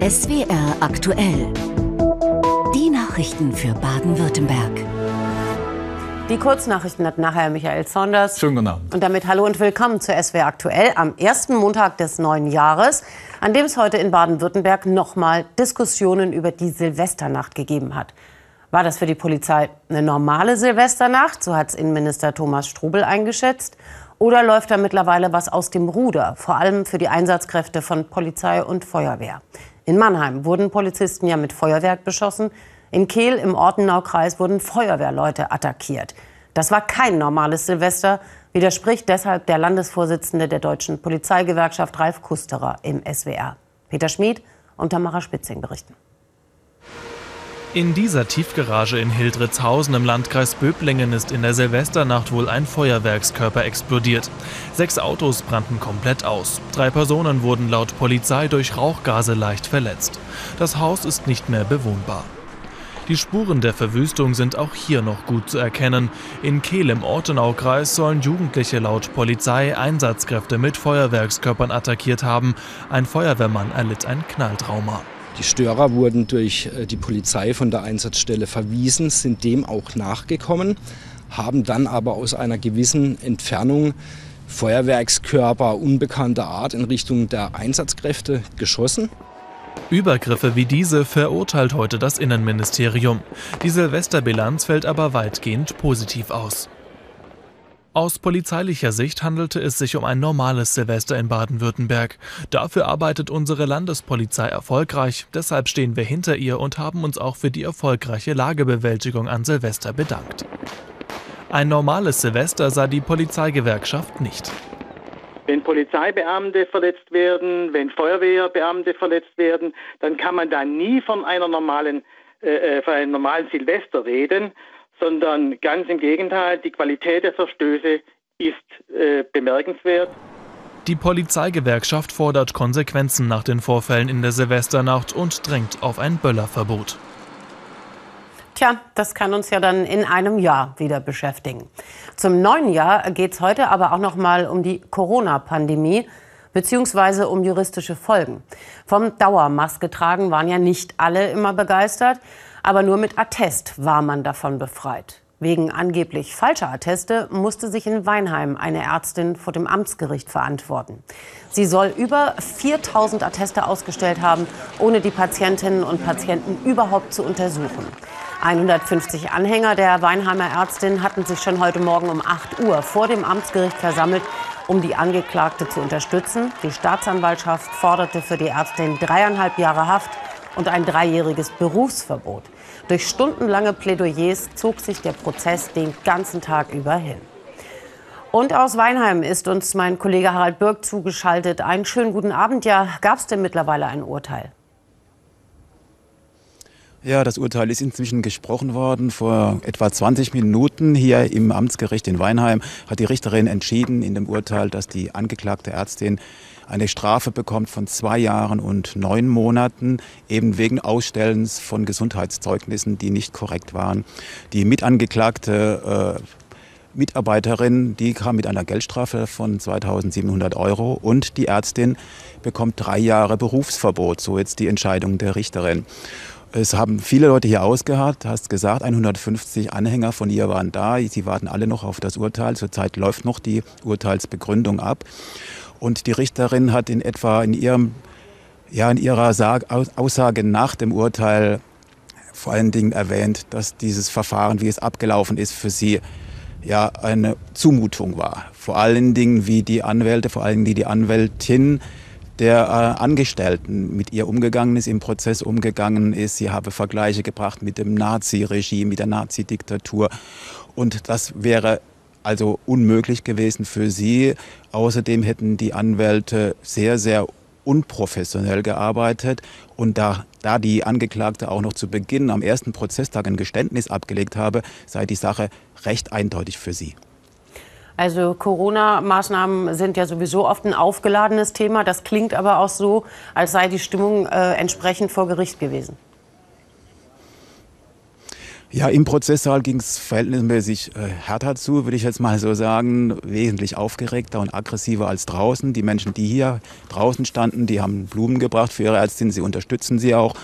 SWR aktuell. Die Nachrichten für Baden-Württemberg. Die Kurznachrichten hat nachher Michael Saunders. Schönen guten Abend. Und damit hallo und willkommen zu SWR aktuell am ersten Montag des neuen Jahres, an dem es heute in Baden-Württemberg nochmal Diskussionen über die Silvesternacht gegeben hat. War das für die Polizei eine normale Silvesternacht? So hat es Innenminister Thomas Strubel eingeschätzt. Oder läuft da mittlerweile was aus dem Ruder, vor allem für die Einsatzkräfte von Polizei und Feuerwehr? In Mannheim wurden Polizisten ja mit Feuerwerk beschossen. In Kehl im Ortenaukreis wurden Feuerwehrleute attackiert. Das war kein normales Silvester, widerspricht deshalb der Landesvorsitzende der Deutschen Polizeigewerkschaft Ralf Kusterer im SWR. Peter Schmid und Tamara Spitzing berichten. In dieser Tiefgarage in Hildritzhausen im Landkreis Böblingen ist in der Silvesternacht wohl ein Feuerwerkskörper explodiert. Sechs Autos brannten komplett aus. Drei Personen wurden laut Polizei durch Rauchgase leicht verletzt. Das Haus ist nicht mehr bewohnbar. Die Spuren der Verwüstung sind auch hier noch gut zu erkennen. In Kehl im Ortenaukreis sollen Jugendliche laut Polizei Einsatzkräfte mit Feuerwerkskörpern attackiert haben. Ein Feuerwehrmann erlitt ein Knalltrauma. Die Störer wurden durch äh, die Polizei von der Einsatzstelle verwiesen, sind dem auch nachgekommen, haben dann aber aus einer gewissen Entfernung Feuerwerkskörper unbekannter Art in Richtung der Einsatzkräfte geschossen. Übergriffe wie diese verurteilt heute das Innenministerium. Die Silvesterbilanz fällt aber weitgehend positiv aus. Aus polizeilicher Sicht handelte es sich um ein normales Silvester in Baden-Württemberg. Dafür arbeitet unsere Landespolizei erfolgreich. Deshalb stehen wir hinter ihr und haben uns auch für die erfolgreiche Lagebewältigung an Silvester bedankt. Ein normales Silvester sah die Polizeigewerkschaft nicht. Wenn Polizeibeamte verletzt werden, wenn Feuerwehrbeamte verletzt werden, dann kann man da nie von einer normalen, äh, äh von einem normalen Silvester reden, sondern ganz im Gegenteil, die Qualität der Verstöße ist äh, bemerkenswert. Die Polizeigewerkschaft fordert Konsequenzen nach den Vorfällen in der Silvesternacht und drängt auf ein Böllerverbot. Tja, das kann uns ja dann in einem Jahr wieder beschäftigen. Zum neuen Jahr geht es heute aber auch noch mal um die Corona-Pandemie beziehungsweise um juristische Folgen. Vom Dauermaske tragen waren ja nicht alle immer begeistert. Aber nur mit Attest war man davon befreit. Wegen angeblich falscher Atteste musste sich in Weinheim eine Ärztin vor dem Amtsgericht verantworten. Sie soll über 4000 Atteste ausgestellt haben, ohne die Patientinnen und Patienten überhaupt zu untersuchen. 150 Anhänger der Weinheimer Ärztin hatten sich schon heute Morgen um 8 Uhr vor dem Amtsgericht versammelt, um die Angeklagte zu unterstützen. Die Staatsanwaltschaft forderte für die Ärztin dreieinhalb Jahre Haft und ein dreijähriges Berufsverbot. Durch stundenlange Plädoyers zog sich der Prozess den ganzen Tag über hin. Und aus Weinheim ist uns mein Kollege Harald Birk zugeschaltet. Einen schönen guten Abend. Ja, gab es denn mittlerweile ein Urteil? Ja, das Urteil ist inzwischen gesprochen worden. Vor etwa 20 Minuten hier im Amtsgericht in Weinheim hat die Richterin entschieden in dem Urteil, dass die angeklagte Ärztin eine Strafe bekommt von zwei Jahren und neun Monaten, eben wegen Ausstellens von Gesundheitszeugnissen, die nicht korrekt waren. Die mitangeklagte äh, Mitarbeiterin, die kam mit einer Geldstrafe von 2700 Euro und die Ärztin bekommt drei Jahre Berufsverbot. So jetzt die Entscheidung der Richterin. Es haben viele Leute hier ausgeharrt, hast gesagt, 150 Anhänger von ihr waren da. Sie warten alle noch auf das Urteil. Zurzeit läuft noch die Urteilsbegründung ab. Und die Richterin hat in etwa in, ihrem, ja, in ihrer Aussage nach dem Urteil vor allen Dingen erwähnt, dass dieses Verfahren, wie es abgelaufen ist, für sie ja eine Zumutung war. Vor allen Dingen, wie die Anwälte, vor allen Dingen die Anwältin der äh, Angestellten mit ihr umgegangen ist, im Prozess umgegangen ist. Sie habe Vergleiche gebracht mit dem Nazi-Regime, mit der Nazi-Diktatur. Und das wäre also unmöglich gewesen für sie. Außerdem hätten die Anwälte sehr, sehr unprofessionell gearbeitet. Und da, da die Angeklagte auch noch zu Beginn am ersten Prozesstag ein Geständnis abgelegt habe, sei die Sache recht eindeutig für sie. Also Corona-Maßnahmen sind ja sowieso oft ein aufgeladenes Thema. Das klingt aber auch so, als sei die Stimmung äh, entsprechend vor Gericht gewesen. Ja, im Prozesssaal ging es verhältnismäßig äh, härter zu, würde ich jetzt mal so sagen. Wesentlich aufgeregter und aggressiver als draußen. Die Menschen, die hier draußen standen, die haben Blumen gebracht für ihre Ärztin, sie unterstützen sie auch.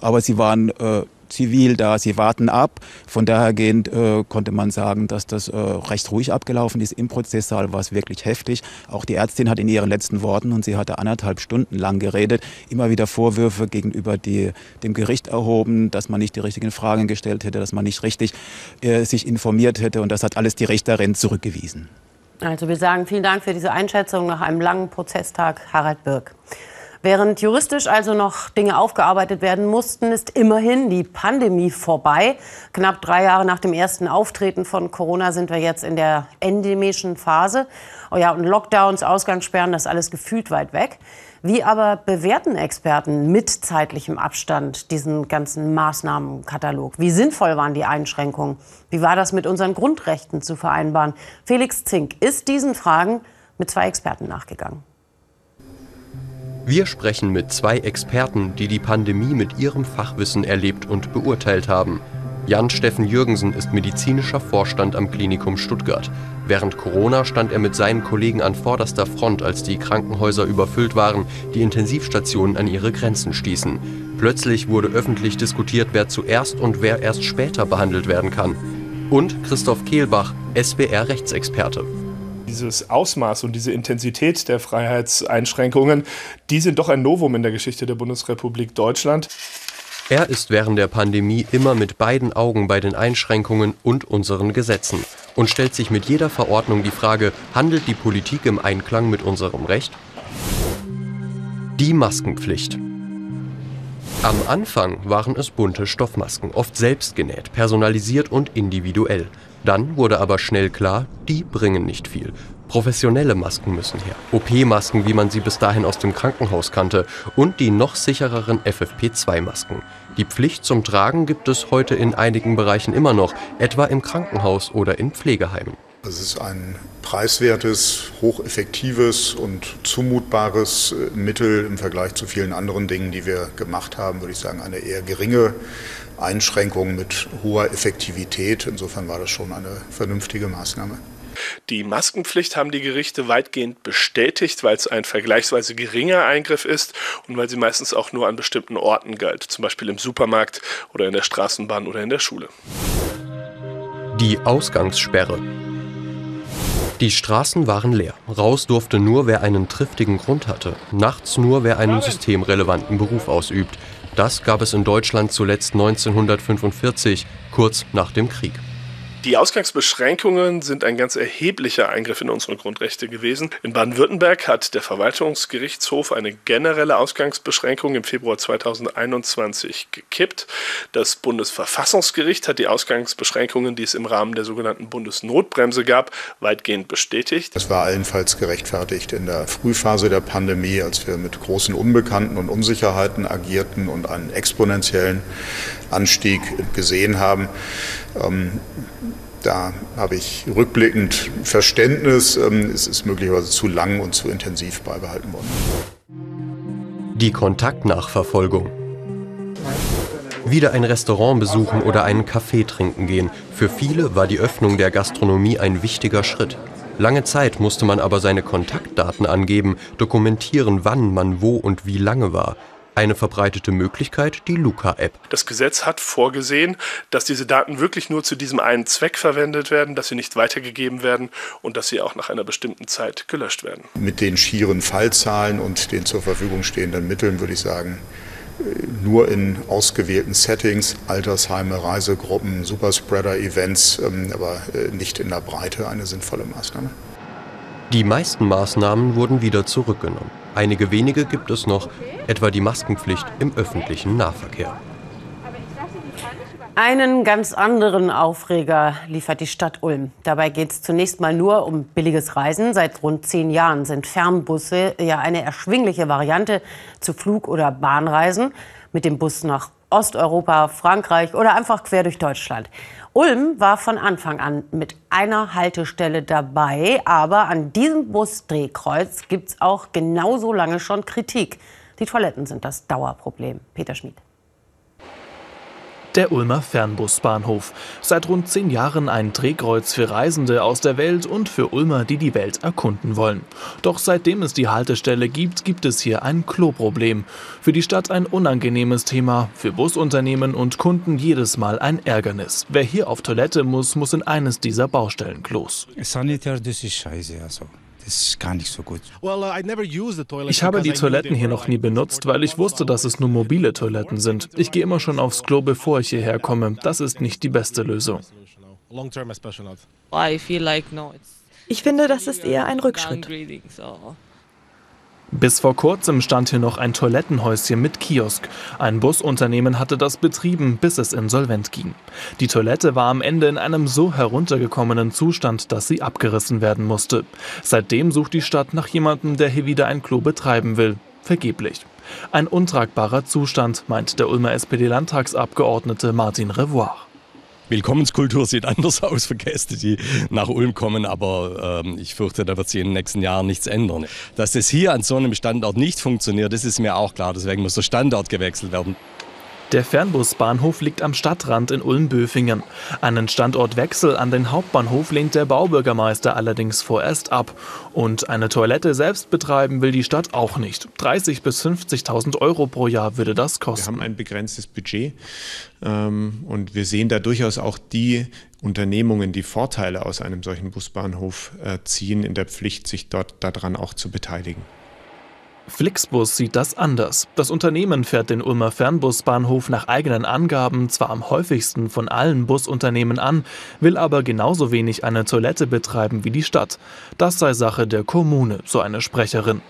Aber sie waren äh, zivil da, sie warten ab. Von dahergehend äh, konnte man sagen, dass das äh, recht ruhig abgelaufen ist. Im Prozesssaal war es wirklich heftig. Auch die Ärztin hat in ihren letzten Worten, und sie hatte anderthalb Stunden lang geredet, immer wieder Vorwürfe gegenüber die, dem Gericht erhoben, dass man nicht die richtigen Fragen gestellt hätte, dass man nicht richtig äh, sich informiert hätte. Und das hat alles die Richterin zurückgewiesen. Also wir sagen vielen Dank für diese Einschätzung nach einem langen Prozesstag, Harald Birk. Während juristisch also noch Dinge aufgearbeitet werden mussten, ist immerhin die Pandemie vorbei. Knapp drei Jahre nach dem ersten Auftreten von Corona sind wir jetzt in der endemischen Phase. Oh ja, und Lockdowns, Ausgangssperren, das alles gefühlt weit weg. Wie aber bewerten Experten mit zeitlichem Abstand diesen ganzen Maßnahmenkatalog? Wie sinnvoll waren die Einschränkungen? Wie war das mit unseren Grundrechten zu vereinbaren? Felix Zink ist diesen Fragen mit zwei Experten nachgegangen. Wir sprechen mit zwei Experten, die die Pandemie mit ihrem Fachwissen erlebt und beurteilt haben. Jan-Steffen Jürgensen ist medizinischer Vorstand am Klinikum Stuttgart. Während Corona stand er mit seinen Kollegen an vorderster Front, als die Krankenhäuser überfüllt waren, die Intensivstationen an ihre Grenzen stießen. Plötzlich wurde öffentlich diskutiert, wer zuerst und wer erst später behandelt werden kann. Und Christoph Kehlbach, SBR-Rechtsexperte dieses Ausmaß und diese Intensität der Freiheitseinschränkungen, die sind doch ein Novum in der Geschichte der Bundesrepublik Deutschland. Er ist während der Pandemie immer mit beiden Augen bei den Einschränkungen und unseren Gesetzen und stellt sich mit jeder Verordnung die Frage, handelt die Politik im Einklang mit unserem Recht? Die Maskenpflicht. Am Anfang waren es bunte Stoffmasken, oft selbst genäht, personalisiert und individuell. Dann wurde aber schnell klar, die bringen nicht viel. Professionelle Masken müssen her. OP-Masken, wie man sie bis dahin aus dem Krankenhaus kannte. Und die noch sichereren FFP2-Masken. Die Pflicht zum Tragen gibt es heute in einigen Bereichen immer noch, etwa im Krankenhaus oder in Pflegeheimen. Es ist ein preiswertes, hocheffektives und zumutbares äh, Mittel im Vergleich zu vielen anderen Dingen, die wir gemacht haben, würde ich sagen, eine eher geringe Einschränkung mit hoher Effektivität. Insofern war das schon eine vernünftige Maßnahme. Die Maskenpflicht haben die Gerichte weitgehend bestätigt, weil es ein vergleichsweise geringer Eingriff ist und weil sie meistens auch nur an bestimmten Orten galt, zum Beispiel im Supermarkt oder in der Straßenbahn oder in der Schule. Die Ausgangssperre. Die Straßen waren leer. Raus durfte nur, wer einen triftigen Grund hatte. Nachts nur, wer einen systemrelevanten Beruf ausübt. Das gab es in Deutschland zuletzt 1945, kurz nach dem Krieg. Die Ausgangsbeschränkungen sind ein ganz erheblicher Eingriff in unsere Grundrechte gewesen. In Baden-Württemberg hat der Verwaltungsgerichtshof eine generelle Ausgangsbeschränkung im Februar 2021 gekippt. Das Bundesverfassungsgericht hat die Ausgangsbeschränkungen, die es im Rahmen der sogenannten Bundesnotbremse gab, weitgehend bestätigt. Das war allenfalls gerechtfertigt in der Frühphase der Pandemie, als wir mit großen Unbekannten und Unsicherheiten agierten und einen exponentiellen Anstieg gesehen haben. Ähm, da habe ich rückblickend Verständnis. Ähm, es ist möglicherweise zu lang und zu intensiv beibehalten worden. Die Kontaktnachverfolgung. Wieder ein Restaurant besuchen oder einen Kaffee trinken gehen. Für viele war die Öffnung der Gastronomie ein wichtiger Schritt. Lange Zeit musste man aber seine Kontaktdaten angeben, dokumentieren, wann man wo und wie lange war. Eine verbreitete Möglichkeit die Luca-App. Das Gesetz hat vorgesehen, dass diese Daten wirklich nur zu diesem einen Zweck verwendet werden, dass sie nicht weitergegeben werden und dass sie auch nach einer bestimmten Zeit gelöscht werden. Mit den schieren Fallzahlen und den zur Verfügung stehenden Mitteln würde ich sagen, nur in ausgewählten Settings, Altersheime, Reisegruppen, Superspreader-Events, ähm, aber äh, nicht in der Breite eine sinnvolle Maßnahme. Die meisten Maßnahmen wurden wieder zurückgenommen. Einige wenige gibt es noch, etwa die Maskenpflicht im öffentlichen Nahverkehr. Einen ganz anderen Aufreger liefert die Stadt Ulm. Dabei geht es zunächst mal nur um billiges Reisen. Seit rund zehn Jahren sind Fernbusse ja eine erschwingliche Variante zu Flug- oder Bahnreisen. Mit dem Bus nach Osteuropa, Frankreich oder einfach quer durch Deutschland. Ulm war von Anfang an mit einer Haltestelle dabei, aber an diesem Busdrehkreuz gibt es auch genauso lange schon Kritik. Die Toiletten sind das Dauerproblem. Peter Schmid. Der Ulmer Fernbusbahnhof. Seit rund zehn Jahren ein Drehkreuz für Reisende aus der Welt und für Ulmer, die die Welt erkunden wollen. Doch seitdem es die Haltestelle gibt, gibt es hier ein Kloproblem. Für die Stadt ein unangenehmes Thema, für Busunternehmen und Kunden jedes Mal ein Ärgernis. Wer hier auf Toilette muss, muss in eines dieser Baustellenklos. Sanitär, das ist scheiße, also. Das ist gar nicht so gut. Ich habe die Toiletten hier noch nie benutzt, weil ich wusste, dass es nur mobile Toiletten sind. Ich gehe immer schon aufs Klo, bevor ich hierher komme. Das ist nicht die beste Lösung. Ich finde, das ist eher ein Rückschritt. Bis vor kurzem stand hier noch ein Toilettenhäuschen mit Kiosk. Ein Busunternehmen hatte das betrieben, bis es insolvent ging. Die Toilette war am Ende in einem so heruntergekommenen Zustand, dass sie abgerissen werden musste. Seitdem sucht die Stadt nach jemandem, der hier wieder ein Klo betreiben will. Vergeblich. Ein untragbarer Zustand, meint der Ulmer SPD-Landtagsabgeordnete Martin Revoir. Willkommenskultur sieht anders aus für Gäste, die nach Ulm kommen, aber ähm, ich fürchte, da wird sich in den nächsten Jahren nichts ändern. Dass es hier an so einem Standort nicht funktioniert, das ist mir auch klar. Deswegen muss der Standort gewechselt werden. Der Fernbusbahnhof liegt am Stadtrand in Ulm-Böfingen. Einen Standortwechsel an den Hauptbahnhof lehnt der Baubürgermeister allerdings vorerst ab. Und eine Toilette selbst betreiben will die Stadt auch nicht. 30.000 bis 50.000 Euro pro Jahr würde das kosten. Wir haben ein begrenztes Budget ähm, und wir sehen da durchaus auch die Unternehmungen, die Vorteile aus einem solchen Busbahnhof äh, ziehen, in der Pflicht, sich dort daran auch zu beteiligen. Flixbus sieht das anders. Das Unternehmen fährt den Ulmer Fernbusbahnhof nach eigenen Angaben zwar am häufigsten von allen Busunternehmen an, will aber genauso wenig eine Toilette betreiben wie die Stadt. Das sei Sache der Kommune, so eine Sprecherin.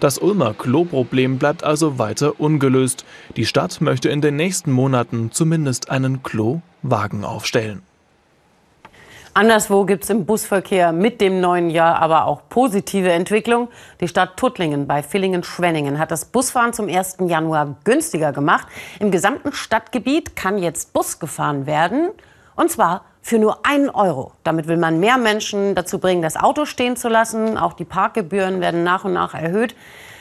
Das Ulmer Kloproblem bleibt also weiter ungelöst. Die Stadt möchte in den nächsten Monaten zumindest einen Klowagen aufstellen. Anderswo gibt es im Busverkehr mit dem neuen Jahr aber auch positive Entwicklung. Die Stadt Tuttlingen bei Villingen-Schwenningen hat das Busfahren zum 1. Januar günstiger gemacht. Im gesamten Stadtgebiet kann jetzt Bus gefahren werden. Und zwar für nur einen Euro. Damit will man mehr Menschen dazu bringen, das Auto stehen zu lassen. Auch die Parkgebühren werden nach und nach erhöht.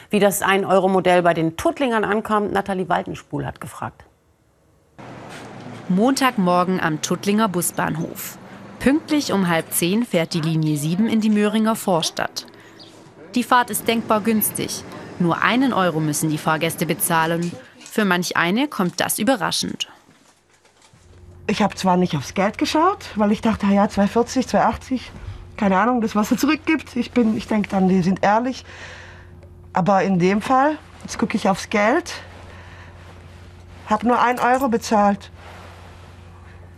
Wie das 1-Euro-Modell bei den Tuttlingern ankommt, Nathalie Waltenspul hat gefragt. Montagmorgen am Tuttlinger Busbahnhof. Pünktlich um halb zehn fährt die Linie 7 in die Möhringer Vorstadt. Die Fahrt ist denkbar günstig. Nur einen Euro müssen die Fahrgäste bezahlen. Für manch eine kommt das überraschend. Ich habe zwar nicht aufs Geld geschaut, weil ich dachte, ja, 240, 280, keine Ahnung, das, was er zurückgibt. Ich, ich denke dann, die sind ehrlich. Aber in dem Fall, jetzt gucke ich aufs Geld, habe nur einen Euro bezahlt.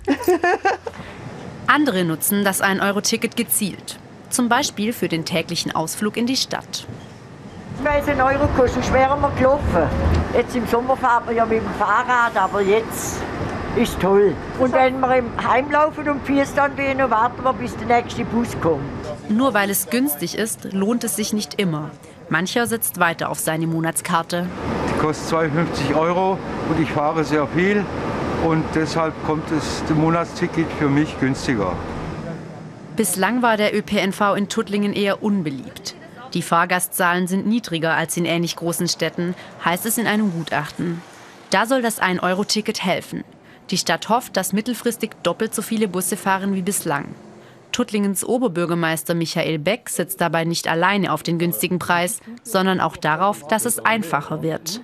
Andere nutzen das 1-Euro-Ticket gezielt. Zum Beispiel für den täglichen Ausflug in die Stadt. Weil es einen Euro kostet, schwerer wir gelaufen. Jetzt im Sommer fahren wir ja mit dem Fahrrad, aber jetzt ist toll. Und wenn wir im Heimlaufen und Fies dann gehen, warten wir, bis der nächste Bus kommt. Nur weil es günstig ist, lohnt es sich nicht immer. Mancher setzt weiter auf seine Monatskarte. Die kostet 52 Euro und ich fahre sehr viel und deshalb kommt das Monatsticket für mich günstiger. Bislang war der ÖPNV in Tuttlingen eher unbeliebt. Die Fahrgastzahlen sind niedriger als in ähnlich großen Städten, heißt es in einem Gutachten. Da soll das 1-Euro-Ticket helfen. Die Stadt hofft, dass mittelfristig doppelt so viele Busse fahren wie bislang. Tuttlingens Oberbürgermeister Michael Beck sitzt dabei nicht alleine auf den günstigen Preis, sondern auch darauf, dass es einfacher wird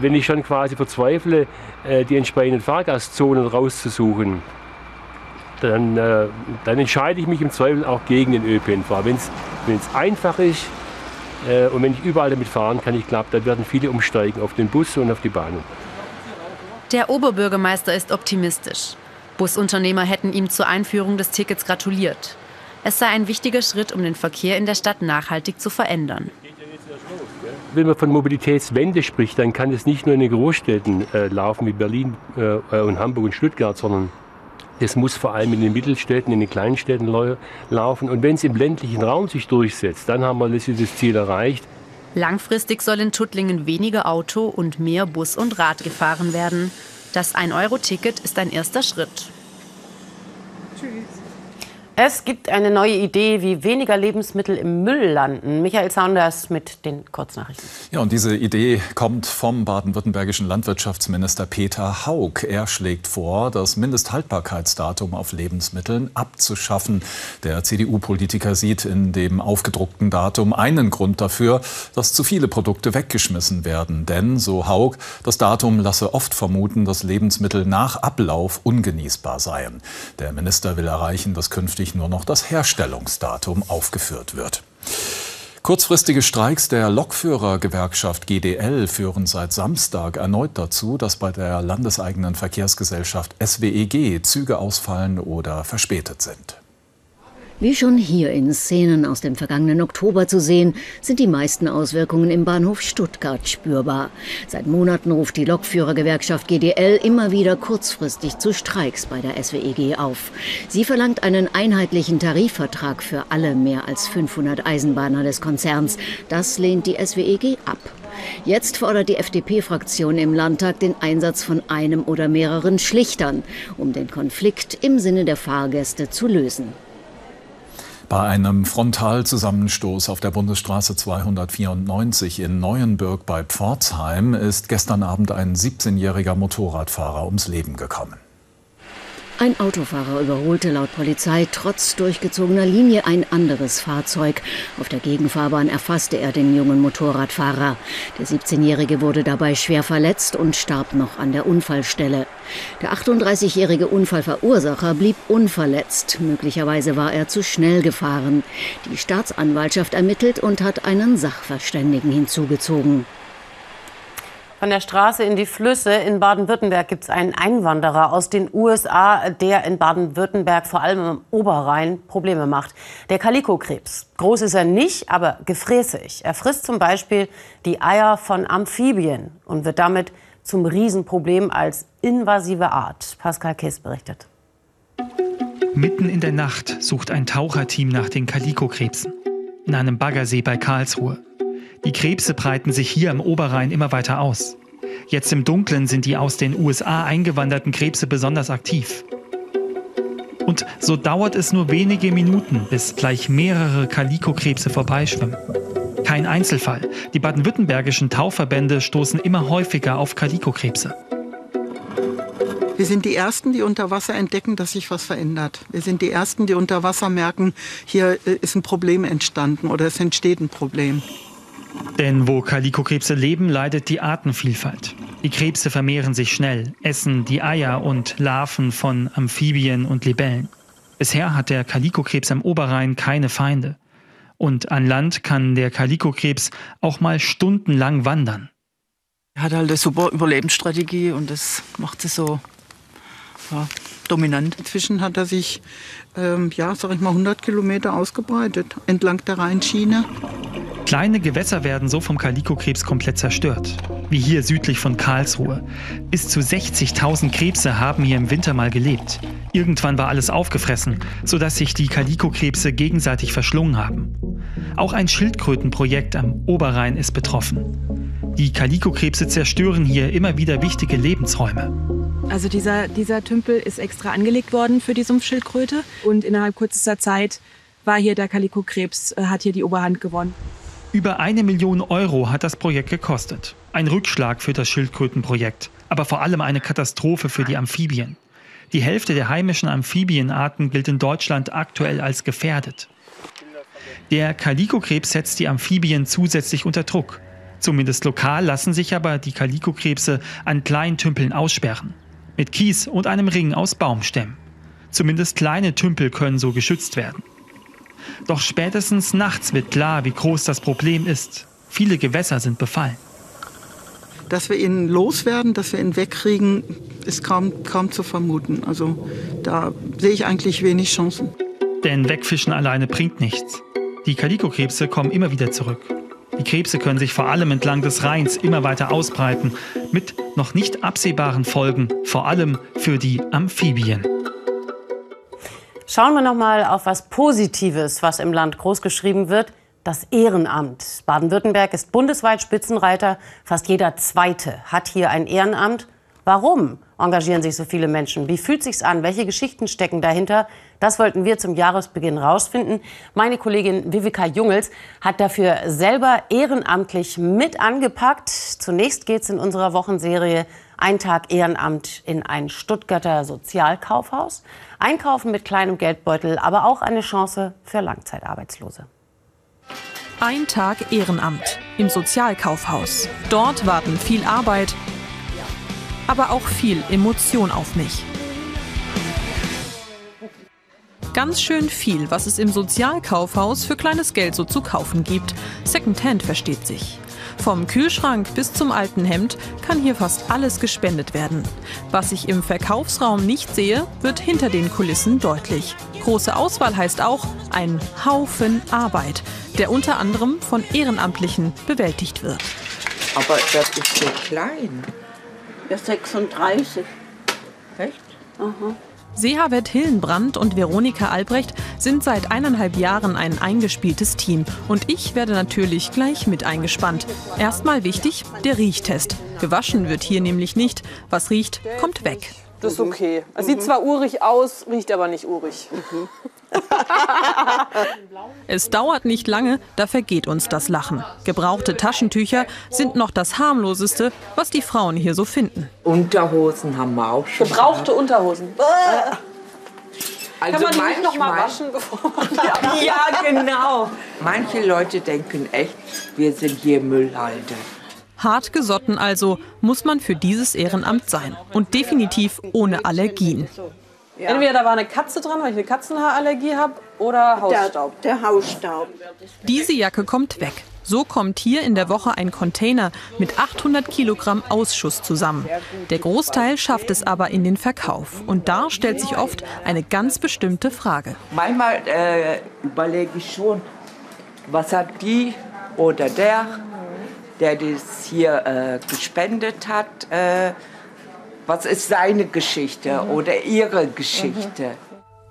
wenn ich schon quasi verzweifle, äh, die entsprechenden Fahrgastzonen rauszusuchen, dann, äh, dann entscheide ich mich im Zweifel auch gegen den ÖPNV. Wenn es einfach ist äh, und wenn ich überall damit fahren kann, ich glaube, dann werden viele umsteigen auf den Bus und auf die Bahn. Der Oberbürgermeister ist optimistisch. Busunternehmer hätten ihm zur Einführung des Tickets gratuliert. Es sei ein wichtiger Schritt, um den Verkehr in der Stadt nachhaltig zu verändern wenn man von Mobilitätswende spricht, dann kann es nicht nur in den Großstädten äh, laufen wie Berlin äh, und Hamburg und Stuttgart, sondern es muss vor allem in den Mittelstädten, in den kleinen Städten laufen. Und wenn es im ländlichen Raum sich durchsetzt, dann haben wir das Ziel erreicht. Langfristig soll in Tuttlingen weniger Auto und mehr Bus und Rad gefahren werden. Das 1-Euro-Ticket ist ein erster Schritt. Tschüss. Es gibt eine neue Idee, wie weniger Lebensmittel im Müll landen. Michael Saunders mit den Kurznachrichten. Ja, und diese Idee kommt vom baden-württembergischen Landwirtschaftsminister Peter Haug. Er schlägt vor, das Mindesthaltbarkeitsdatum auf Lebensmitteln abzuschaffen. Der CDU-Politiker sieht in dem aufgedruckten Datum einen Grund dafür, dass zu viele Produkte weggeschmissen werden. Denn, so Haug, das Datum lasse oft vermuten, dass Lebensmittel nach Ablauf ungenießbar seien. Der Minister will erreichen, dass künftig künftig nur noch das Herstellungsdatum aufgeführt wird. Kurzfristige Streiks der Lokführergewerkschaft GDL führen seit Samstag erneut dazu, dass bei der landeseigenen Verkehrsgesellschaft SWEG Züge ausfallen oder verspätet sind. Wie schon hier in Szenen aus dem vergangenen Oktober zu sehen, sind die meisten Auswirkungen im Bahnhof Stuttgart spürbar. Seit Monaten ruft die Lokführergewerkschaft GDL immer wieder kurzfristig zu Streiks bei der SWEG auf. Sie verlangt einen einheitlichen Tarifvertrag für alle mehr als 500 Eisenbahner des Konzerns. Das lehnt die SWEG ab. Jetzt fordert die FDP-Fraktion im Landtag den Einsatz von einem oder mehreren Schlichtern, um den Konflikt im Sinne der Fahrgäste zu lösen. Bei einem Frontalzusammenstoß auf der Bundesstraße 294 in Neuenburg bei Pforzheim ist gestern Abend ein 17-jähriger Motorradfahrer ums Leben gekommen. Ein Autofahrer überholte laut Polizei trotz durchgezogener Linie ein anderes Fahrzeug. Auf der Gegenfahrbahn erfasste er den jungen Motorradfahrer. Der 17-Jährige wurde dabei schwer verletzt und starb noch an der Unfallstelle. Der 38-jährige Unfallverursacher blieb unverletzt. Möglicherweise war er zu schnell gefahren. Die Staatsanwaltschaft ermittelt und hat einen Sachverständigen hinzugezogen. Von der Straße in die Flüsse in Baden-Württemberg gibt es einen Einwanderer aus den USA, der in Baden-Württemberg vor allem im Oberrhein Probleme macht. Der Kalikokrebs. Groß ist er nicht, aber gefräßig. Er frisst zum Beispiel die Eier von Amphibien und wird damit zum Riesenproblem als invasive Art. Pascal Kiss berichtet. Mitten in der Nacht sucht ein Taucherteam nach den Kalikokrebsen. In einem Baggersee bei Karlsruhe. Die Krebse breiten sich hier im Oberrhein immer weiter aus. Jetzt im Dunkeln sind die aus den USA eingewanderten Krebse besonders aktiv. Und so dauert es nur wenige Minuten, bis gleich mehrere Kalikokrebse vorbeischwimmen. Kein Einzelfall. Die baden-württembergischen Tauchverbände stoßen immer häufiger auf Kalikokrebse. Wir sind die Ersten, die unter Wasser entdecken, dass sich was verändert. Wir sind die Ersten, die unter Wasser merken, hier äh, ist ein Problem entstanden oder es entsteht ein Problem. Denn wo Kalikokrebse leben, leidet die Artenvielfalt. Die Krebse vermehren sich schnell, essen die Eier und Larven von Amphibien und Libellen. Bisher hat der Kalikokrebs am Oberrhein keine Feinde. Und an Land kann der Kalikokrebs auch mal stundenlang wandern. Er hat halt eine super Überlebensstrategie und das macht sie so ja, dominant. Inzwischen hat er sich, ähm, ja, sag ich mal, 100 Kilometer ausgebreitet entlang der Rheinschiene. Kleine Gewässer werden so vom Kalikokrebs komplett zerstört. Wie hier südlich von Karlsruhe. Bis zu 60.000 Krebse haben hier im Winter mal gelebt. Irgendwann war alles aufgefressen, sodass sich die Kalikokrebse gegenseitig verschlungen haben. Auch ein Schildkrötenprojekt am Oberrhein ist betroffen. Die Kalikokrebse zerstören hier immer wieder wichtige Lebensräume. Also dieser, dieser Tümpel ist extra angelegt worden für die Sumpfschildkröte und innerhalb kürzester Zeit war hier der Kalikokrebs, äh, hat hier die Oberhand gewonnen. Über eine Million Euro hat das Projekt gekostet. Ein Rückschlag für das Schildkrötenprojekt, aber vor allem eine Katastrophe für die Amphibien. Die Hälfte der heimischen Amphibienarten gilt in Deutschland aktuell als gefährdet. Der Kalikokrebs setzt die Amphibien zusätzlich unter Druck. Zumindest lokal lassen sich aber die Kalikokrebse an kleinen Tümpeln aussperren. Mit Kies und einem Ring aus Baumstämmen. Zumindest kleine Tümpel können so geschützt werden. Doch spätestens nachts wird klar, wie groß das Problem ist. Viele Gewässer sind befallen. Dass wir ihn loswerden, dass wir ihn wegkriegen, ist kaum, kaum zu vermuten. Also da sehe ich eigentlich wenig Chancen. Denn wegfischen alleine bringt nichts. Die Kalikokrebse kommen immer wieder zurück. Die Krebse können sich vor allem entlang des Rheins immer weiter ausbreiten, mit noch nicht absehbaren Folgen, vor allem für die Amphibien. Schauen wir noch mal auf was Positives, was im Land großgeschrieben wird. Das Ehrenamt. Baden-Württemberg ist bundesweit Spitzenreiter. Fast jeder Zweite hat hier ein Ehrenamt. Warum engagieren sich so viele Menschen? Wie fühlt sich's an? Welche Geschichten stecken dahinter? Das wollten wir zum Jahresbeginn rausfinden. Meine Kollegin Vivika Jungels hat dafür selber ehrenamtlich mit angepackt. Zunächst geht's in unserer Wochenserie Ein Tag Ehrenamt in ein Stuttgarter Sozialkaufhaus. Einkaufen mit kleinem Geldbeutel, aber auch eine Chance für Langzeitarbeitslose. Ein Tag Ehrenamt im Sozialkaufhaus. Dort warten viel Arbeit, aber auch viel Emotion auf mich. Ganz schön viel, was es im Sozialkaufhaus für kleines Geld so zu kaufen gibt. Secondhand versteht sich. Vom Kühlschrank bis zum alten Hemd kann hier fast alles gespendet werden. Was ich im Verkaufsraum nicht sehe, wird hinter den Kulissen deutlich. Große Auswahl heißt auch ein Haufen Arbeit, der unter anderem von Ehrenamtlichen bewältigt wird. Aber das ist so klein. Ja, 36. Echt? Aha. Sehavet Hillenbrand und Veronika Albrecht sind seit eineinhalb Jahren ein eingespieltes Team. Und ich werde natürlich gleich mit eingespannt. Erstmal wichtig, der Riechtest. Gewaschen wird hier nämlich nicht. Was riecht, kommt weg. Das ist okay. Es sieht zwar urig aus, riecht aber nicht urig. Es dauert nicht lange, da vergeht uns das Lachen. Gebrauchte Taschentücher sind noch das harmloseste, was die Frauen hier so finden. Unterhosen haben wir auch schon. Gebrauchte Unterhosen. Also Kann man die nicht noch mal manchmal- waschen, bevor Ja, genau. Manche Leute denken echt, wir sind hier Müllhalde. Hart gesotten also muss man für dieses Ehrenamt sein. Und definitiv ohne Allergien. Entweder da war eine Katze dran, weil ich eine Katzenhaarallergie habe, oder Hausstaub. Der, Hausstaub. Diese Jacke kommt weg. So kommt hier in der Woche ein Container mit 800 Kilogramm Ausschuss zusammen. Der Großteil schafft es aber in den Verkauf. Und da stellt sich oft eine ganz bestimmte Frage. Manchmal äh, überlege ich schon, was hat die oder der, der das hier äh, gespendet hat, äh, was ist seine Geschichte oder ihre Geschichte.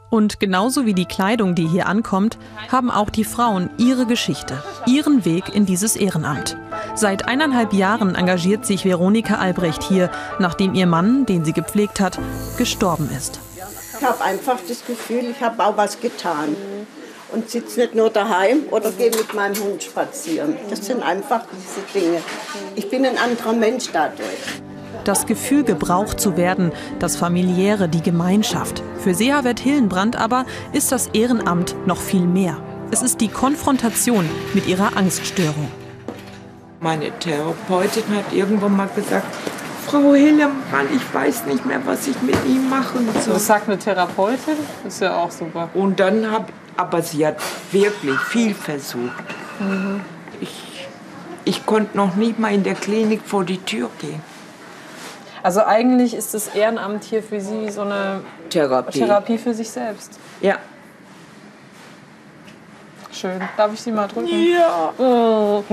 Und genauso wie die Kleidung, die hier ankommt, haben auch die Frauen ihre Geschichte, ihren Weg in dieses Ehrenamt. Seit eineinhalb Jahren engagiert sich Veronika Albrecht hier, nachdem ihr Mann, den sie gepflegt hat, gestorben ist. Ich habe einfach das Gefühl, ich habe auch was getan. Und sitze nicht nur daheim oder gehe mit meinem Hund spazieren. Das sind einfach diese Dinge. Ich bin ein anderer Mensch dadurch. Das Gefühl, gebraucht zu werden, das Familiäre, die Gemeinschaft. Für Sehavert Hillenbrand aber ist das Ehrenamt noch viel mehr. Es ist die Konfrontation mit ihrer Angststörung. Meine Therapeutin hat irgendwann mal gesagt, Frau Hillemann, ich weiß nicht mehr, was ich mit ihm machen soll. Das sagt eine Therapeutin, ist ja auch super. Und dann habe, aber sie hat wirklich viel versucht. Mhm. Ich, ich konnte noch nicht mal in der Klinik vor die Tür gehen. Also eigentlich ist das Ehrenamt hier für Sie so eine Therapie. Therapie für sich selbst. Ja. Schön. Darf ich Sie mal drücken? Ja. Oh,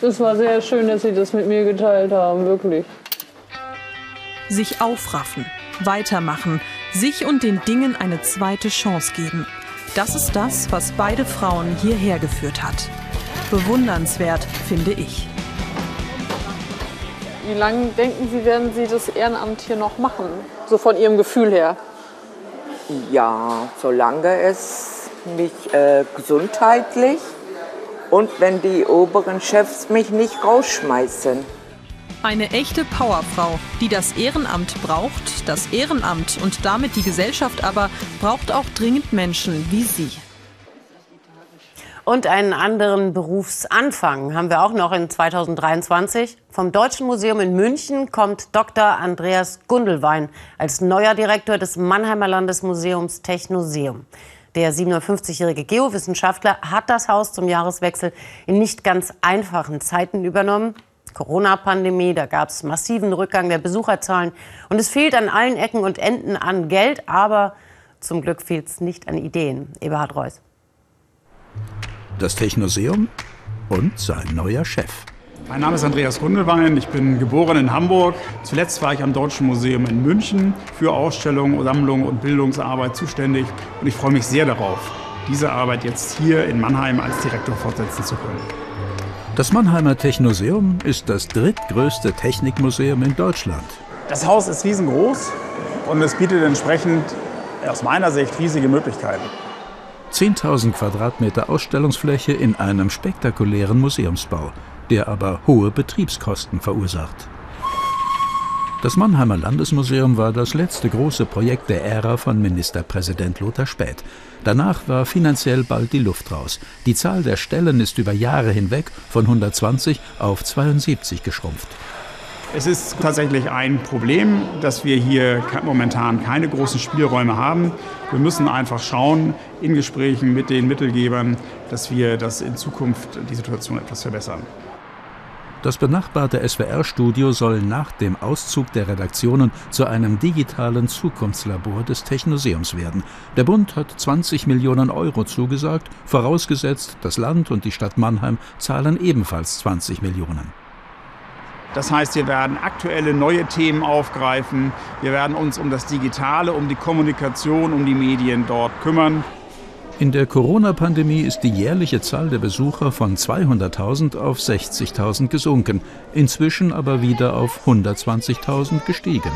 das war sehr schön, dass Sie das mit mir geteilt haben, wirklich. Sich aufraffen, weitermachen, sich und den Dingen eine zweite Chance geben. Das ist das, was beide Frauen hierher geführt hat. Bewundernswert, finde ich. Wie lange denken Sie, werden Sie das Ehrenamt hier noch machen? So von Ihrem Gefühl her. Ja, solange es mich äh, gesundheitlich und wenn die oberen Chefs mich nicht rausschmeißen. Eine echte Powerfrau, die das Ehrenamt braucht, das Ehrenamt und damit die Gesellschaft aber braucht auch dringend Menschen wie Sie. Und einen anderen Berufsanfang haben wir auch noch in 2023. Vom Deutschen Museum in München kommt Dr. Andreas Gundelwein als neuer Direktor des Mannheimer Landesmuseums Technoseum. Der 57-jährige Geowissenschaftler hat das Haus zum Jahreswechsel in nicht ganz einfachen Zeiten übernommen. Corona-Pandemie, da gab es massiven Rückgang der Besucherzahlen und es fehlt an allen Ecken und Enden an Geld, aber zum Glück fehlt es nicht an Ideen. Eberhard Reuss. Das Technoseum und sein neuer Chef. Mein Name ist Andreas Gundelwein, ich bin geboren in Hamburg. Zuletzt war ich am Deutschen Museum in München für Ausstellungen, Sammlungen und Bildungsarbeit zuständig und ich freue mich sehr darauf, diese Arbeit jetzt hier in Mannheim als Direktor fortsetzen zu können. Das Mannheimer Technoseum ist das drittgrößte Technikmuseum in Deutschland. Das Haus ist riesengroß und es bietet entsprechend aus meiner Sicht riesige Möglichkeiten. 10.000 Quadratmeter Ausstellungsfläche in einem spektakulären Museumsbau, der aber hohe Betriebskosten verursacht. Das Mannheimer Landesmuseum war das letzte große Projekt der Ära von Ministerpräsident Lothar Späth. Danach war finanziell bald die Luft raus. Die Zahl der Stellen ist über Jahre hinweg von 120 auf 72 geschrumpft. Es ist tatsächlich ein Problem, dass wir hier momentan keine großen Spielräume haben. Wir müssen einfach schauen, in Gesprächen mit den Mittelgebern, dass wir das in Zukunft die Situation etwas verbessern. Das benachbarte SWR-Studio soll nach dem Auszug der Redaktionen zu einem digitalen Zukunftslabor des Technoseums werden. Der Bund hat 20 Millionen Euro zugesagt, vorausgesetzt, das Land und die Stadt Mannheim zahlen ebenfalls 20 Millionen. Das heißt, wir werden aktuelle neue Themen aufgreifen. Wir werden uns um das Digitale, um die Kommunikation, um die Medien dort kümmern. In der Corona-Pandemie ist die jährliche Zahl der Besucher von 200.000 auf 60.000 gesunken, inzwischen aber wieder auf 120.000 gestiegen.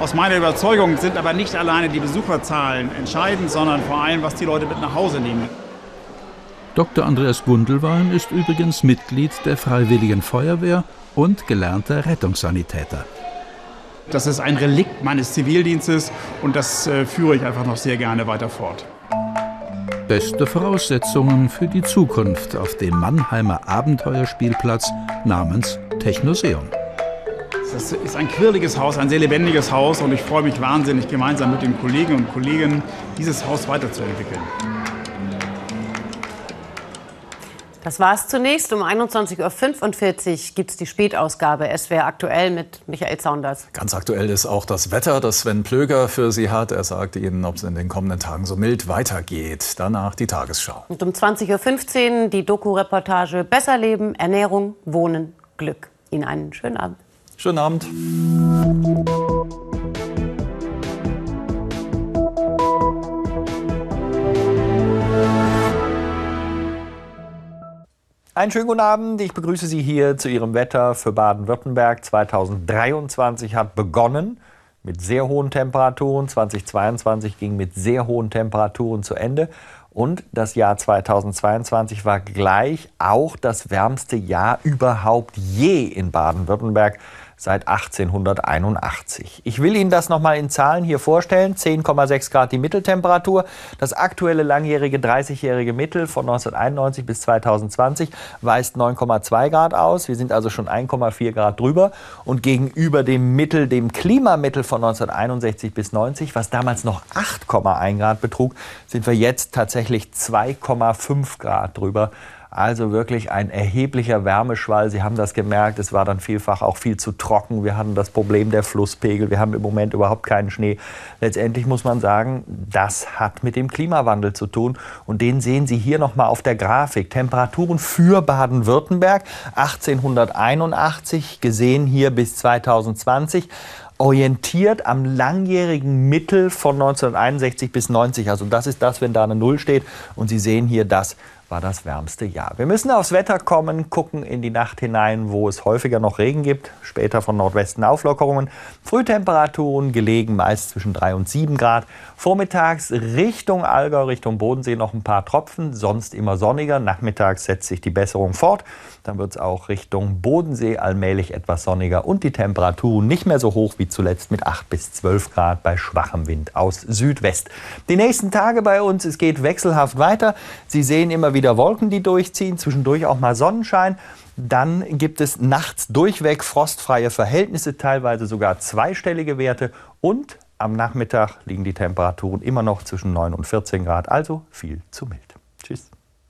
Aus meiner Überzeugung sind aber nicht alleine die Besucherzahlen entscheidend, sondern vor allem, was die Leute mit nach Hause nehmen. Dr. Andreas Gundelwein ist übrigens Mitglied der Freiwilligen Feuerwehr und gelernter Rettungssanitäter. Das ist ein Relikt meines Zivildienstes und das äh, führe ich einfach noch sehr gerne weiter fort. Beste Voraussetzungen für die Zukunft auf dem Mannheimer Abenteuerspielplatz namens Technoseum. Das ist ein quirliges Haus, ein sehr lebendiges Haus und ich freue mich wahnsinnig, gemeinsam mit den Kollegen und Kolleginnen dieses Haus weiterzuentwickeln. Das war es zunächst. Um 21.45 Uhr gibt es die Spätausgabe SWR aktuell mit Michael Zaunders. Ganz aktuell ist auch das Wetter, das Sven Plöger für Sie hat. Er sagt Ihnen, ob es in den kommenden Tagen so mild weitergeht. Danach die Tagesschau. Und um 20.15 Uhr die Doku-Reportage Besser Leben, Ernährung, Wohnen, Glück. Ihnen einen schönen Abend. Schönen Abend. Einen schönen guten Abend. Ich begrüße Sie hier zu Ihrem Wetter für Baden-Württemberg. 2023 hat begonnen mit sehr hohen Temperaturen. 2022 ging mit sehr hohen Temperaturen zu Ende. Und das Jahr 2022 war gleich auch das wärmste Jahr überhaupt je in Baden-Württemberg seit 1881. Ich will Ihnen das nochmal in Zahlen hier vorstellen. 10,6 Grad die Mitteltemperatur. Das aktuelle langjährige 30-jährige Mittel von 1991 bis 2020 weist 9,2 Grad aus. Wir sind also schon 1,4 Grad drüber. Und gegenüber dem Mittel, dem Klimamittel von 1961 bis 90, was damals noch 8,1 Grad betrug, sind wir jetzt tatsächlich 2,5 Grad drüber. Also wirklich ein erheblicher Wärmeschwall. Sie haben das gemerkt, es war dann vielfach auch viel zu trocken. Wir hatten das Problem der Flusspegel. Wir haben im Moment überhaupt keinen Schnee. Letztendlich muss man sagen, das hat mit dem Klimawandel zu tun. Und den sehen Sie hier nochmal auf der Grafik. Temperaturen für Baden-Württemberg 1881 gesehen hier bis 2020 orientiert am langjährigen Mittel von 1961 bis 90. Also das ist das, wenn da eine Null steht. Und Sie sehen hier das, war das wärmste Jahr. Wir müssen aufs Wetter kommen, gucken in die Nacht hinein, wo es häufiger noch Regen gibt, später von Nordwesten Auflockerungen. Frühtemperaturen gelegen meist zwischen 3 und 7 Grad. Vormittags Richtung Allgäu, Richtung Bodensee noch ein paar Tropfen, sonst immer sonniger. Nachmittags setzt sich die Besserung fort. Dann wird es auch Richtung Bodensee allmählich etwas sonniger und die Temperaturen nicht mehr so hoch wie zuletzt mit 8 bis 12 Grad bei schwachem Wind aus Südwest. Die nächsten Tage bei uns, es geht wechselhaft weiter. Sie sehen immer wieder Wolken, die durchziehen, zwischendurch auch mal Sonnenschein. Dann gibt es nachts durchweg frostfreie Verhältnisse, teilweise sogar zweistellige Werte. Und am Nachmittag liegen die Temperaturen immer noch zwischen 9 und 14 Grad, also viel zu mild. Tschüss.